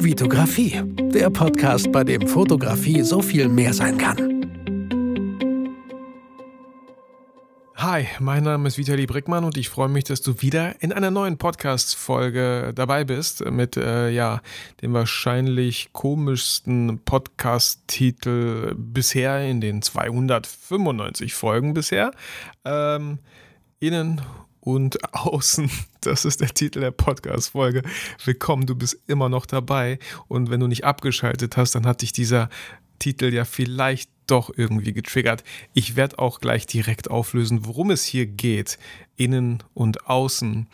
Vitografie, der Podcast, bei dem Fotografie so viel mehr sein kann. Hi, mein Name ist Vitali Brickmann und ich freue mich, dass du wieder in einer neuen Podcast-Folge dabei bist mit äh, ja, dem wahrscheinlich komischsten Podcast-Titel bisher in den 295 Folgen bisher. Ähm, innen und außen. Das ist der Titel der Podcast-Folge. Willkommen, du bist immer noch dabei. Und wenn du nicht abgeschaltet hast, dann hat dich dieser Titel ja vielleicht doch irgendwie getriggert. Ich werde auch gleich direkt auflösen, worum es hier geht, innen und außen.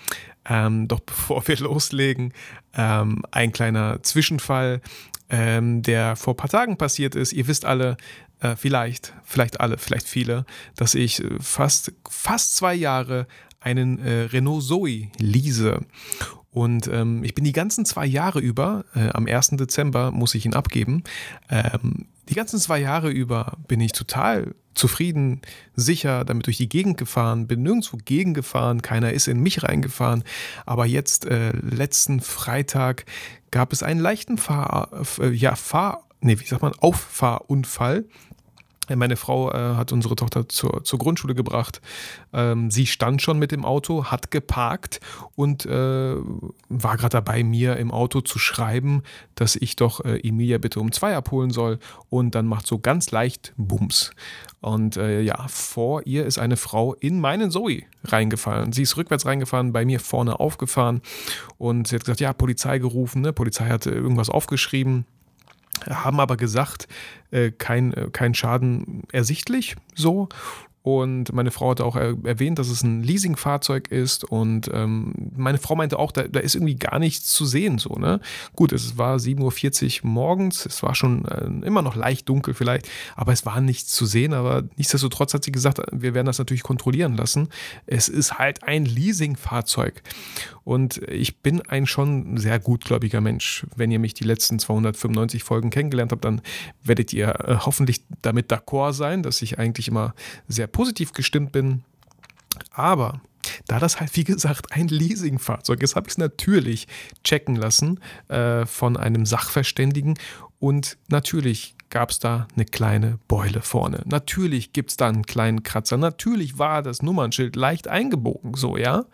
Ähm, doch bevor wir loslegen, ähm, ein kleiner Zwischenfall, ähm, der vor ein paar Tagen passiert ist. Ihr wisst alle, äh, vielleicht, vielleicht alle, vielleicht viele, dass ich äh, fast, fast zwei Jahre einen äh, Renault Zoe lease. Und ähm, ich bin die ganzen zwei Jahre über, äh, am 1. Dezember muss ich ihn abgeben, ähm, die ganzen zwei Jahre über bin ich total zufrieden, sicher damit durch die Gegend gefahren, bin nirgendwo gegengefahren, keiner ist in mich reingefahren. Aber jetzt, äh, letzten Freitag, gab es einen leichten Fahr, äh, ja, Fahr, nee, wie sagt man, Auffahrunfall meine Frau äh, hat unsere Tochter zur, zur Grundschule gebracht. Ähm, sie stand schon mit dem Auto, hat geparkt und äh, war gerade dabei, mir im Auto zu schreiben, dass ich doch äh, Emilia bitte um zwei abholen soll. Und dann macht so ganz leicht Bums. Und äh, ja, vor ihr ist eine Frau in meinen Zoe reingefallen. Sie ist rückwärts reingefahren, bei mir vorne aufgefahren. Und sie hat gesagt, ja, Polizei gerufen. Ne? Polizei hatte irgendwas aufgeschrieben haben aber gesagt, äh, kein, äh, kein Schaden ersichtlich so. Und meine Frau hat auch erwähnt, dass es ein Leasingfahrzeug ist. Und ähm, meine Frau meinte auch, da, da, ist irgendwie gar nichts zu sehen. So, ne? Gut, es war 7.40 Uhr morgens, es war schon äh, immer noch leicht dunkel vielleicht, aber es war nichts zu sehen. Aber nichtsdestotrotz hat sie gesagt, wir werden das natürlich kontrollieren lassen. Es ist halt ein Leasingfahrzeug. Und ich bin ein schon sehr gutgläubiger Mensch. Wenn ihr mich die letzten 295 Folgen kennengelernt habt, dann werdet ihr äh, hoffentlich damit d'accord sein, dass ich eigentlich immer sehr positiv gestimmt bin. Aber da das halt, wie gesagt, ein Leasingfahrzeug ist, habe ich es natürlich checken lassen äh, von einem Sachverständigen. Und natürlich gab es da eine kleine Beule vorne. Natürlich gibt es da einen kleinen Kratzer. Natürlich war das Nummernschild leicht eingebogen, so, ja.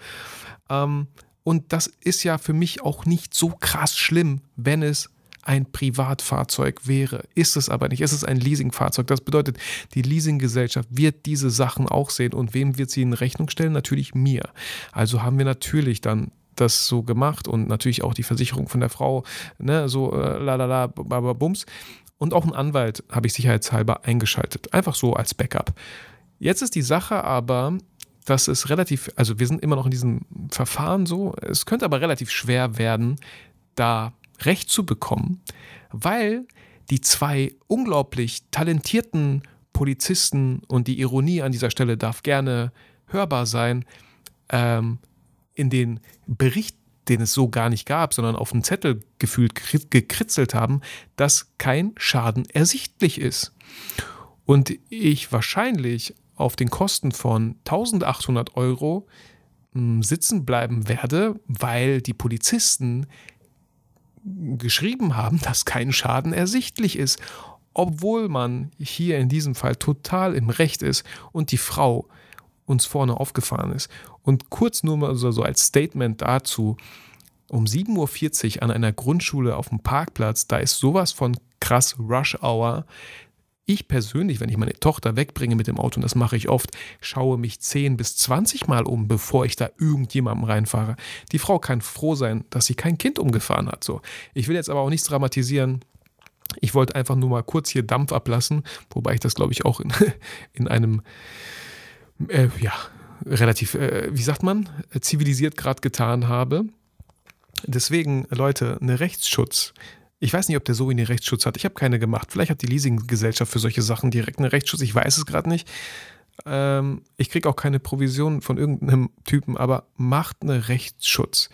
Ähm, und das ist ja für mich auch nicht so krass schlimm, wenn es ein Privatfahrzeug wäre. Ist es aber nicht. Es ist ein Leasingfahrzeug. Das bedeutet, die Leasinggesellschaft wird diese Sachen auch sehen. Und wem wird sie in Rechnung stellen? Natürlich mir. Also haben wir natürlich dann das so gemacht und natürlich auch die Versicherung von der Frau, ne, so äh, lalala, bums. Und auch einen Anwalt habe ich sicherheitshalber eingeschaltet. Einfach so als Backup. Jetzt ist die Sache aber, dass es relativ, also wir sind immer noch in diesem Verfahren so, es könnte aber relativ schwer werden, da Recht zu bekommen, weil die zwei unglaublich talentierten Polizisten und die Ironie an dieser Stelle darf gerne hörbar sein, ähm, in den Bericht, den es so gar nicht gab, sondern auf dem Zettel gefühlt gekritzelt haben, dass kein Schaden ersichtlich ist. Und ich wahrscheinlich auf den Kosten von 1800 Euro hm, sitzen bleiben werde, weil die Polizisten geschrieben haben, dass kein Schaden ersichtlich ist, obwohl man hier in diesem Fall total im Recht ist und die Frau uns vorne aufgefahren ist. Und kurz nur mal so, als Statement dazu, um 7.40 Uhr an einer Grundschule auf dem Parkplatz, da ist sowas von krass Rush Hour. Ich persönlich, wenn ich meine Tochter wegbringe mit dem Auto, und das mache ich oft, schaue mich 10 bis 20 Mal um, bevor ich da irgendjemandem reinfahre. Die Frau kann froh sein, dass sie kein Kind umgefahren hat. So. Ich will jetzt aber auch nichts dramatisieren. Ich wollte einfach nur mal kurz hier Dampf ablassen, wobei ich das, glaube ich, auch in, in einem, äh, ja, relativ, äh, wie sagt man, zivilisiert gerade getan habe. Deswegen, Leute, eine Rechtsschutz ich weiß nicht, ob der so einen Rechtsschutz hat. Ich habe keine gemacht. Vielleicht hat die Leasinggesellschaft für solche Sachen direkt einen Rechtsschutz. Ich weiß es gerade nicht. Ähm, ich kriege auch keine Provision von irgendeinem Typen, aber macht einen Rechtsschutz.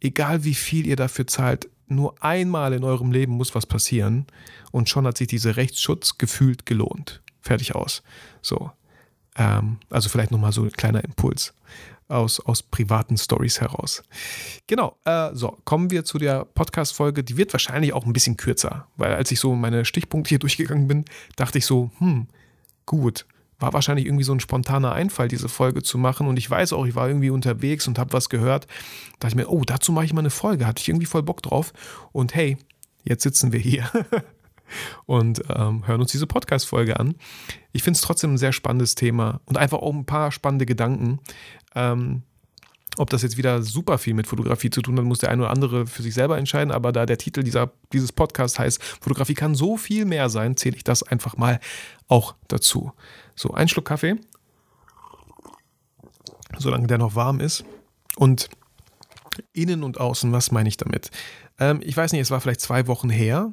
Egal wie viel ihr dafür zahlt, nur einmal in eurem Leben muss was passieren und schon hat sich dieser Rechtsschutz gefühlt gelohnt. Fertig aus. So. Ähm, also vielleicht nochmal so ein kleiner Impuls. Aus, aus privaten Stories heraus. Genau, äh, so, kommen wir zu der Podcast-Folge. Die wird wahrscheinlich auch ein bisschen kürzer, weil als ich so meine Stichpunkte hier durchgegangen bin, dachte ich so, hm, gut, war wahrscheinlich irgendwie so ein spontaner Einfall, diese Folge zu machen. Und ich weiß auch, ich war irgendwie unterwegs und habe was gehört. Da dachte ich mir, oh, dazu mache ich mal eine Folge. Hatte ich irgendwie voll Bock drauf. Und hey, jetzt sitzen wir hier und ähm, hören uns diese Podcast-Folge an. Ich finde es trotzdem ein sehr spannendes Thema und einfach auch ein paar spannende Gedanken. Ähm, ob das jetzt wieder super viel mit Fotografie zu tun hat, muss der eine oder andere für sich selber entscheiden. Aber da der Titel dieser, dieses Podcasts heißt, Fotografie kann so viel mehr sein, zähle ich das einfach mal auch dazu. So, ein Schluck Kaffee, solange der noch warm ist. Und innen und außen, was meine ich damit? Ähm, ich weiß nicht, es war vielleicht zwei Wochen her.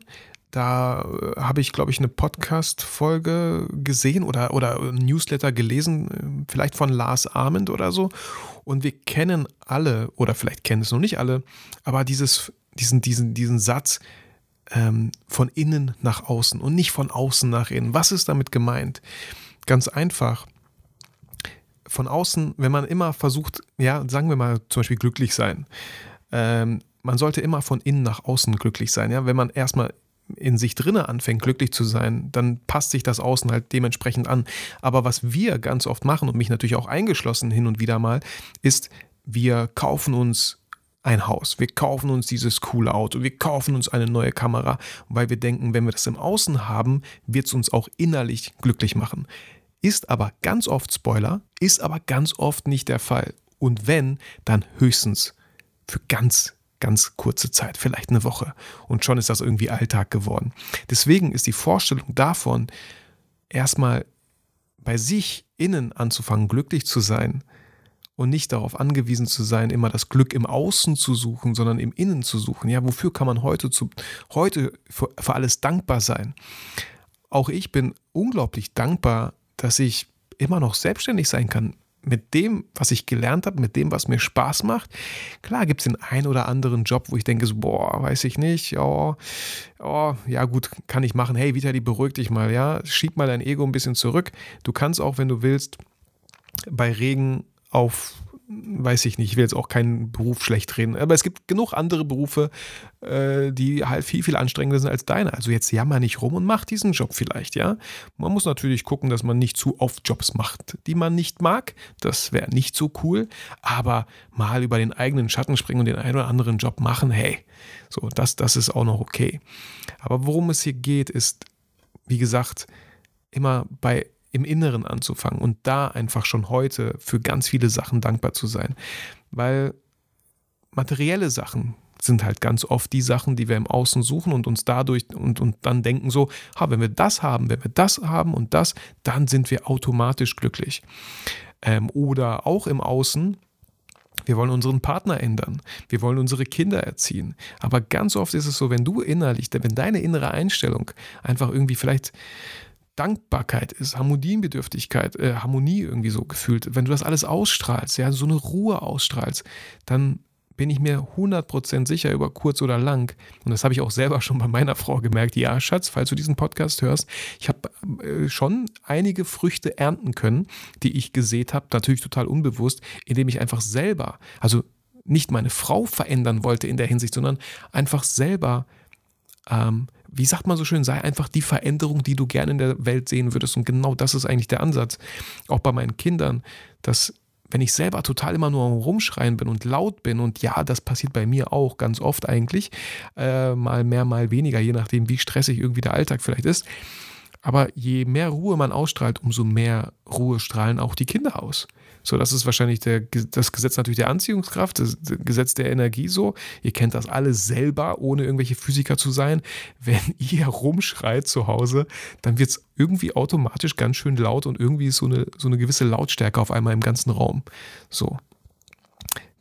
Da äh, habe ich, glaube ich, eine Podcast-Folge gesehen oder, oder ein Newsletter gelesen, äh, vielleicht von Lars Arment oder so. Und wir kennen alle, oder vielleicht kennen es noch nicht alle, aber dieses, diesen, diesen, diesen Satz ähm, von innen nach außen und nicht von außen nach innen. Was ist damit gemeint? Ganz einfach. Von außen, wenn man immer versucht, ja, sagen wir mal zum Beispiel glücklich sein, ähm, man sollte immer von innen nach außen glücklich sein. Ja? Wenn man erstmal in sich drinne anfängt, glücklich zu sein, dann passt sich das Außen halt dementsprechend an. Aber was wir ganz oft machen und mich natürlich auch eingeschlossen hin und wieder mal, ist, wir kaufen uns ein Haus, wir kaufen uns dieses coole Auto, wir kaufen uns eine neue Kamera, weil wir denken, wenn wir das im Außen haben, wird es uns auch innerlich glücklich machen. Ist aber ganz oft Spoiler, ist aber ganz oft nicht der Fall. Und wenn, dann höchstens für ganz ganz kurze Zeit, vielleicht eine Woche. Und schon ist das irgendwie Alltag geworden. Deswegen ist die Vorstellung davon, erstmal bei sich innen anzufangen, glücklich zu sein und nicht darauf angewiesen zu sein, immer das Glück im Außen zu suchen, sondern im Innen zu suchen. Ja, wofür kann man heute, zu, heute für, für alles dankbar sein? Auch ich bin unglaublich dankbar, dass ich immer noch selbstständig sein kann mit dem, was ich gelernt habe, mit dem, was mir Spaß macht. Klar gibt es den einen oder anderen Job, wo ich denke, so, boah, weiß ich nicht, oh, oh, ja gut, kann ich machen. Hey, Vitali, beruhig dich mal, ja, schieb mal dein Ego ein bisschen zurück. Du kannst auch, wenn du willst, bei Regen auf weiß ich nicht, ich will jetzt auch keinen Beruf schlecht reden, aber es gibt genug andere Berufe, äh, die halt viel, viel anstrengender sind als deine. Also jetzt jammer nicht rum und mach diesen Job vielleicht, ja. Man muss natürlich gucken, dass man nicht zu oft Jobs macht, die man nicht mag. Das wäre nicht so cool, aber mal über den eigenen Schatten springen und den einen oder anderen Job machen, hey, so, das, das ist auch noch okay. Aber worum es hier geht, ist, wie gesagt, immer bei im Inneren anzufangen und da einfach schon heute für ganz viele Sachen dankbar zu sein. Weil materielle Sachen sind halt ganz oft die Sachen, die wir im Außen suchen und uns dadurch und, und dann denken so, ha, wenn wir das haben, wenn wir das haben und das, dann sind wir automatisch glücklich. Ähm, oder auch im Außen, wir wollen unseren Partner ändern. Wir wollen unsere Kinder erziehen. Aber ganz oft ist es so, wenn du innerlich, wenn deine innere Einstellung einfach irgendwie vielleicht Dankbarkeit ist, Harmoniebedürftigkeit, äh, Harmonie irgendwie so gefühlt, wenn du das alles ausstrahlst, ja, so eine Ruhe ausstrahlst, dann bin ich mir 100% sicher über kurz oder lang, und das habe ich auch selber schon bei meiner Frau gemerkt, ja, Schatz, falls du diesen Podcast hörst, ich habe äh, schon einige Früchte ernten können, die ich gesät habe, natürlich total unbewusst, indem ich einfach selber, also nicht meine Frau verändern wollte in der Hinsicht, sondern einfach selber ähm, wie sagt man so schön, sei einfach die Veränderung, die du gerne in der Welt sehen würdest. Und genau das ist eigentlich der Ansatz. Auch bei meinen Kindern, dass wenn ich selber total immer nur rumschreien bin und laut bin, und ja, das passiert bei mir auch ganz oft eigentlich, äh, mal mehr, mal weniger, je nachdem, wie stressig irgendwie der Alltag vielleicht ist. Aber je mehr Ruhe man ausstrahlt, umso mehr Ruhe strahlen auch die Kinder aus. So, das ist wahrscheinlich der, das Gesetz natürlich der Anziehungskraft, das Gesetz der Energie so. Ihr kennt das alle selber, ohne irgendwelche Physiker zu sein. Wenn ihr rumschreit zu Hause, dann wird es irgendwie automatisch ganz schön laut und irgendwie ist so eine, so eine gewisse Lautstärke auf einmal im ganzen Raum. So.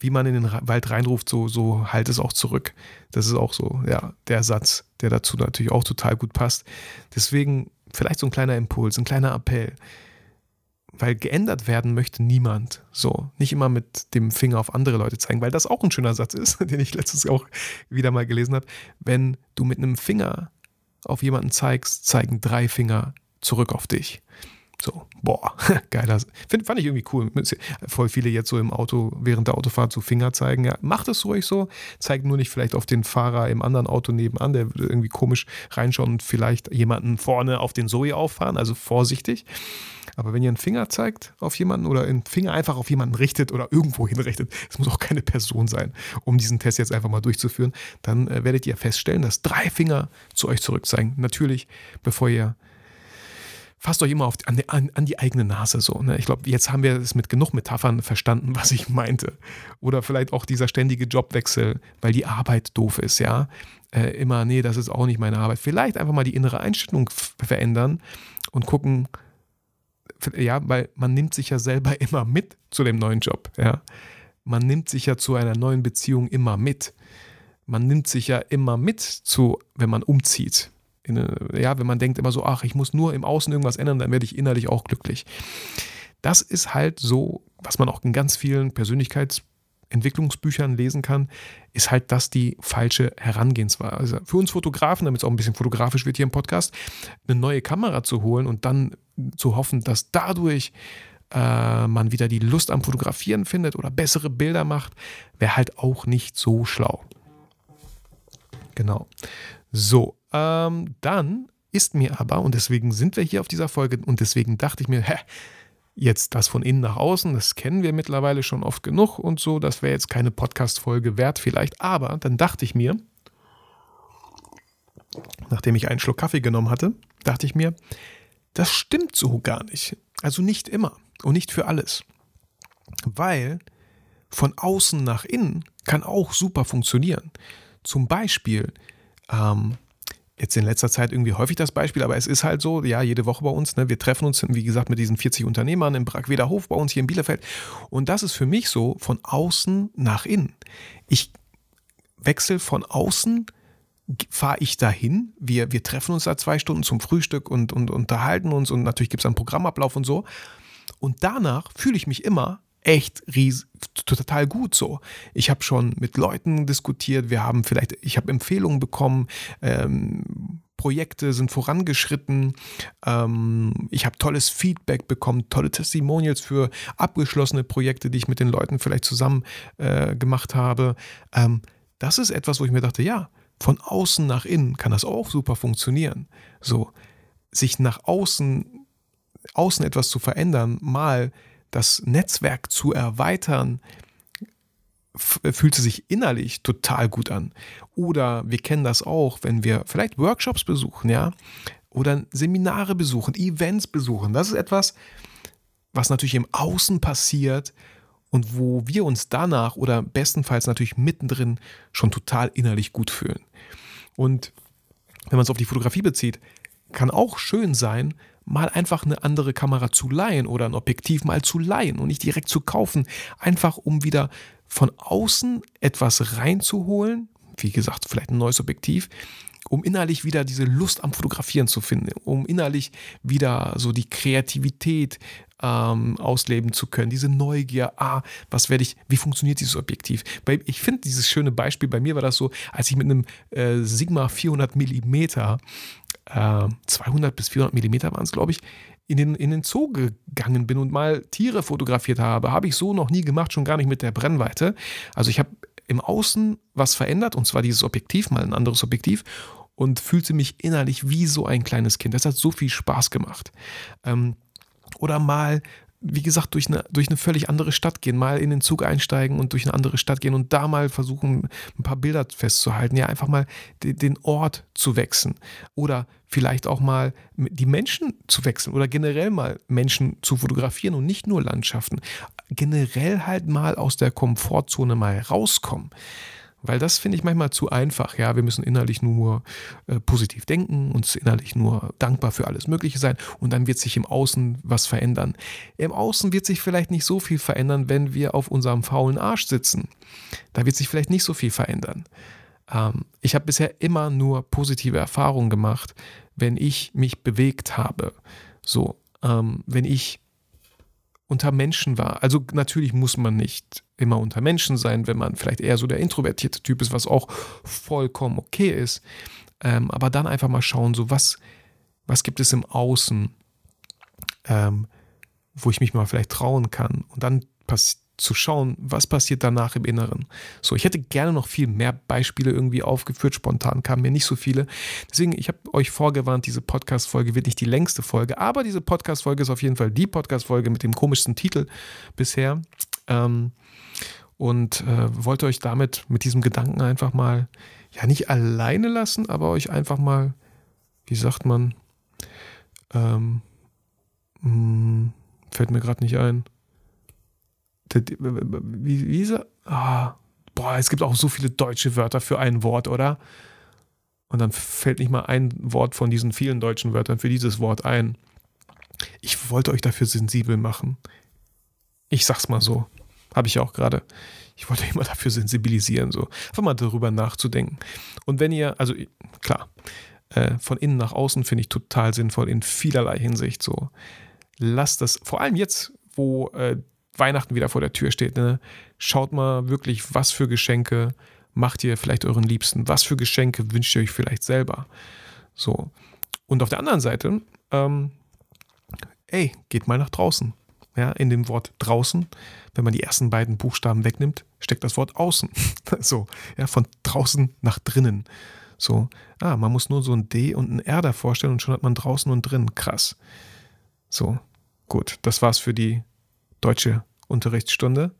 Wie man in den Wald reinruft, so, so halt es auch zurück. Das ist auch so, ja, der Satz, der dazu natürlich auch total gut passt. Deswegen vielleicht so ein kleiner Impuls, ein kleiner Appell weil geändert werden möchte niemand. So, nicht immer mit dem Finger auf andere Leute zeigen, weil das auch ein schöner Satz ist, den ich letztens auch wieder mal gelesen habe. Wenn du mit einem Finger auf jemanden zeigst, zeigen drei Finger zurück auf dich. So, boah, geiler. Find, fand ich irgendwie cool. Voll viele jetzt so im Auto während der Autofahrt so Finger zeigen. Ja, macht es ruhig so. Zeigt nur nicht vielleicht auf den Fahrer im anderen Auto nebenan, der würde irgendwie komisch reinschauen und vielleicht jemanden vorne auf den Zoe auffahren. Also vorsichtig. Aber wenn ihr einen Finger zeigt auf jemanden oder einen Finger einfach auf jemanden richtet oder irgendwo hinrichtet, es muss auch keine Person sein, um diesen Test jetzt einfach mal durchzuführen, dann äh, werdet ihr feststellen, dass drei Finger zu euch zurück zeigen. Natürlich, bevor ihr fasst euch immer auf, an, die, an, an die eigene Nase so. Ne? Ich glaube, jetzt haben wir es mit genug Metaphern verstanden, was ich meinte. Oder vielleicht auch dieser ständige Jobwechsel, weil die Arbeit doof ist, ja. Äh, immer, nee, das ist auch nicht meine Arbeit. Vielleicht einfach mal die innere Einstellung verändern und gucken, ja, weil man nimmt sich ja selber immer mit zu dem neuen Job, ja. Man nimmt sich ja zu einer neuen Beziehung immer mit. Man nimmt sich ja immer mit zu, wenn man umzieht ja, wenn man denkt immer so, ach, ich muss nur im Außen irgendwas ändern, dann werde ich innerlich auch glücklich. Das ist halt so, was man auch in ganz vielen Persönlichkeitsentwicklungsbüchern lesen kann, ist halt das die falsche Herangehensweise. Also für uns Fotografen, damit es auch ein bisschen fotografisch wird hier im Podcast, eine neue Kamera zu holen und dann zu hoffen, dass dadurch äh, man wieder die Lust am Fotografieren findet oder bessere Bilder macht, wäre halt auch nicht so schlau. Genau. So, ähm, dann ist mir aber, und deswegen sind wir hier auf dieser Folge, und deswegen dachte ich mir, hä, jetzt das von innen nach außen, das kennen wir mittlerweile schon oft genug und so, das wäre jetzt keine Podcast-Folge wert vielleicht, aber dann dachte ich mir, nachdem ich einen Schluck Kaffee genommen hatte, dachte ich mir, das stimmt so gar nicht. Also nicht immer und nicht für alles. Weil von außen nach innen kann auch super funktionieren. Zum Beispiel, ähm, jetzt in letzter Zeit irgendwie häufig das Beispiel, aber es ist halt so, ja, jede Woche bei uns, ne, wir treffen uns, wie gesagt, mit diesen 40 Unternehmern im Brackweder Hof bei uns hier in Bielefeld. Und das ist für mich so von außen nach innen. Ich wechsle von außen, fahre ich dahin, wir, wir treffen uns da zwei Stunden zum Frühstück und, und unterhalten uns und natürlich gibt es einen Programmablauf und so. Und danach fühle ich mich immer echt ries total gut so. Ich habe schon mit Leuten diskutiert, wir haben vielleicht, ich habe Empfehlungen bekommen, ähm, Projekte sind vorangeschritten, ähm, ich habe tolles Feedback bekommen, tolle Testimonials für abgeschlossene Projekte, die ich mit den Leuten vielleicht zusammen äh, gemacht habe. Ähm, das ist etwas, wo ich mir dachte, ja, von außen nach innen kann das auch super funktionieren. So, sich nach außen, außen etwas zu verändern, mal das Netzwerk zu erweitern, fühlt es sich innerlich total gut an. Oder wir kennen das auch, wenn wir vielleicht Workshops besuchen, ja, oder Seminare besuchen, Events besuchen. Das ist etwas, was natürlich im Außen passiert und wo wir uns danach oder bestenfalls natürlich mittendrin schon total innerlich gut fühlen. Und wenn man es auf die Fotografie bezieht, kann auch schön sein, mal einfach eine andere Kamera zu leihen oder ein Objektiv mal zu leihen und nicht direkt zu kaufen, einfach um wieder von außen etwas reinzuholen, wie gesagt, vielleicht ein neues Objektiv, um innerlich wieder diese Lust am Fotografieren zu finden, um innerlich wieder so die Kreativität ähm, ausleben zu können, diese Neugier, ah, was werde ich, wie funktioniert dieses Objektiv? Ich finde dieses schöne Beispiel, bei mir war das so, als ich mit einem äh, Sigma 400 Millimeter äh, 200 bis 400 Millimeter waren es, glaube ich, in den, in den Zoo gegangen bin und mal Tiere fotografiert habe. Habe ich so noch nie gemacht, schon gar nicht mit der Brennweite. Also ich habe im Außen was verändert, und zwar dieses Objektiv, mal ein anderes Objektiv, und fühlte mich innerlich wie so ein kleines Kind. Das hat so viel Spaß gemacht. Ähm, oder mal wie gesagt, durch eine, durch eine völlig andere Stadt gehen, mal in den Zug einsteigen und durch eine andere Stadt gehen und da mal versuchen, ein paar Bilder festzuhalten, ja, einfach mal den Ort zu wechseln oder vielleicht auch mal die Menschen zu wechseln oder generell mal Menschen zu fotografieren und nicht nur Landschaften. Generell halt mal aus der Komfortzone mal rauskommen. Weil das finde ich manchmal zu einfach. Ja, wir müssen innerlich nur äh, positiv denken, uns innerlich nur dankbar für alles Mögliche sein und dann wird sich im Außen was verändern. Im Außen wird sich vielleicht nicht so viel verändern, wenn wir auf unserem faulen Arsch sitzen. Da wird sich vielleicht nicht so viel verändern. Ähm, ich habe bisher immer nur positive Erfahrungen gemacht, wenn ich mich bewegt habe. So, ähm, wenn ich unter Menschen war. Also natürlich muss man nicht immer unter Menschen sein, wenn man vielleicht eher so der introvertierte Typ ist, was auch vollkommen okay ist. Ähm, aber dann einfach mal schauen, so was, was gibt es im Außen, ähm, wo ich mich mal vielleicht trauen kann und dann zu schauen, was passiert danach im Inneren. So, ich hätte gerne noch viel mehr Beispiele irgendwie aufgeführt. Spontan kamen mir nicht so viele. Deswegen, ich habe euch vorgewarnt, diese Podcast-Folge wird nicht die längste Folge, aber diese Podcast-Folge ist auf jeden Fall die Podcast-Folge mit dem komischsten Titel bisher. Ähm, und äh, wollte euch damit mit diesem Gedanken einfach mal, ja, nicht alleine lassen, aber euch einfach mal, wie sagt man, ähm, mh, hm, fällt mir gerade nicht ein. Wie, wie ist er? Ah, boah, es gibt auch so viele deutsche Wörter für ein Wort, oder? Und dann fällt nicht mal ein Wort von diesen vielen deutschen Wörtern für dieses Wort ein. Ich wollte euch dafür sensibel machen. Ich sag's mal so. Habe ich auch gerade. Ich wollte immer dafür sensibilisieren, so. Einfach mal darüber nachzudenken. Und wenn ihr, also klar, äh, von innen nach außen finde ich total sinnvoll in vielerlei Hinsicht so. Lasst das, vor allem jetzt, wo äh, Weihnachten wieder vor der Tür steht, ne? schaut mal wirklich, was für Geschenke macht ihr vielleicht euren Liebsten, was für Geschenke wünscht ihr euch vielleicht selber. So. Und auf der anderen Seite, ähm, ey, geht mal nach draußen. Ja, in dem Wort draußen, wenn man die ersten beiden Buchstaben wegnimmt, steckt das Wort außen. so, ja, von draußen nach drinnen. So, ah, man muss nur so ein D und ein R da vorstellen und schon hat man draußen und drin. Krass. So, gut, das war's für die deutsche Unterrichtsstunde.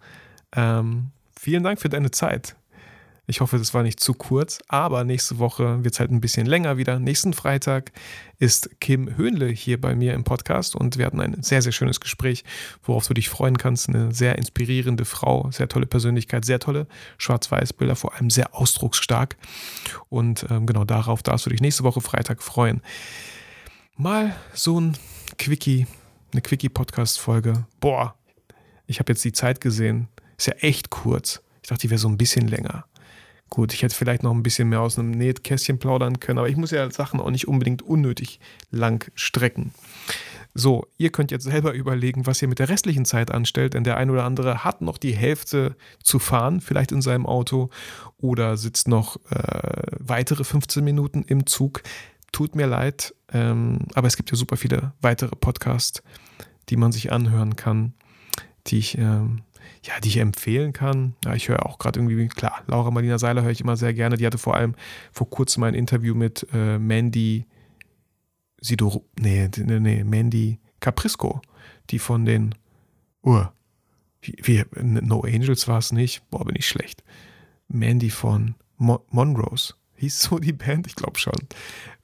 Ähm, vielen Dank für deine Zeit. Ich hoffe, das war nicht zu kurz, aber nächste Woche wird es halt ein bisschen länger wieder. Nächsten Freitag ist Kim Höhnle hier bei mir im Podcast und wir hatten ein sehr, sehr schönes Gespräch, worauf du dich freuen kannst. Eine sehr inspirierende Frau, sehr tolle Persönlichkeit, sehr tolle Schwarz-Weiß-Bilder, vor allem sehr ausdrucksstark. Und ähm, genau darauf darfst du dich nächste Woche Freitag freuen. Mal so ein Quickie, eine Quickie-Podcast-Folge. Boah, ich habe jetzt die Zeit gesehen. Ist ja echt kurz. Ich dachte, die wäre so ein bisschen länger. Gut, ich hätte vielleicht noch ein bisschen mehr aus einem Nähkästchen plaudern können, aber ich muss ja Sachen auch nicht unbedingt unnötig lang strecken. So, ihr könnt jetzt selber überlegen, was ihr mit der restlichen Zeit anstellt, denn der ein oder andere hat noch die Hälfte zu fahren, vielleicht in seinem Auto, oder sitzt noch äh, weitere 15 Minuten im Zug. Tut mir leid, ähm, aber es gibt ja super viele weitere Podcasts, die man sich anhören kann, die ich ähm, ja, die ich empfehlen kann. Ja, ich höre auch gerade irgendwie, klar, Laura Marlina Seiler höre ich immer sehr gerne. Die hatte vor allem vor kurzem ein Interview mit äh, Mandy Sidor, nee, nee, nee, Mandy Caprisco, die von den, uh, wie, wie, No Angels war es nicht, boah, bin ich schlecht. Mandy von Mon Monrose, hieß so die Band, ich glaube schon.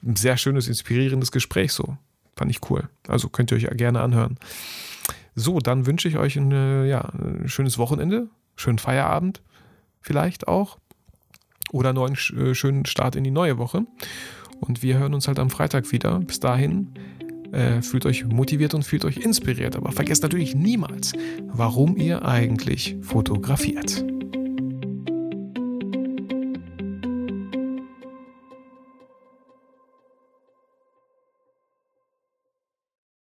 Ein sehr schönes, inspirierendes Gespräch so. Fand ich cool. Also könnt ihr euch gerne anhören. So, dann wünsche ich euch ein, ja, ein schönes Wochenende, schönen Feierabend vielleicht auch oder einen äh, schönen Start in die neue Woche. Und wir hören uns halt am Freitag wieder. Bis dahin äh, fühlt euch motiviert und fühlt euch inspiriert. Aber vergesst natürlich niemals, warum ihr eigentlich fotografiert.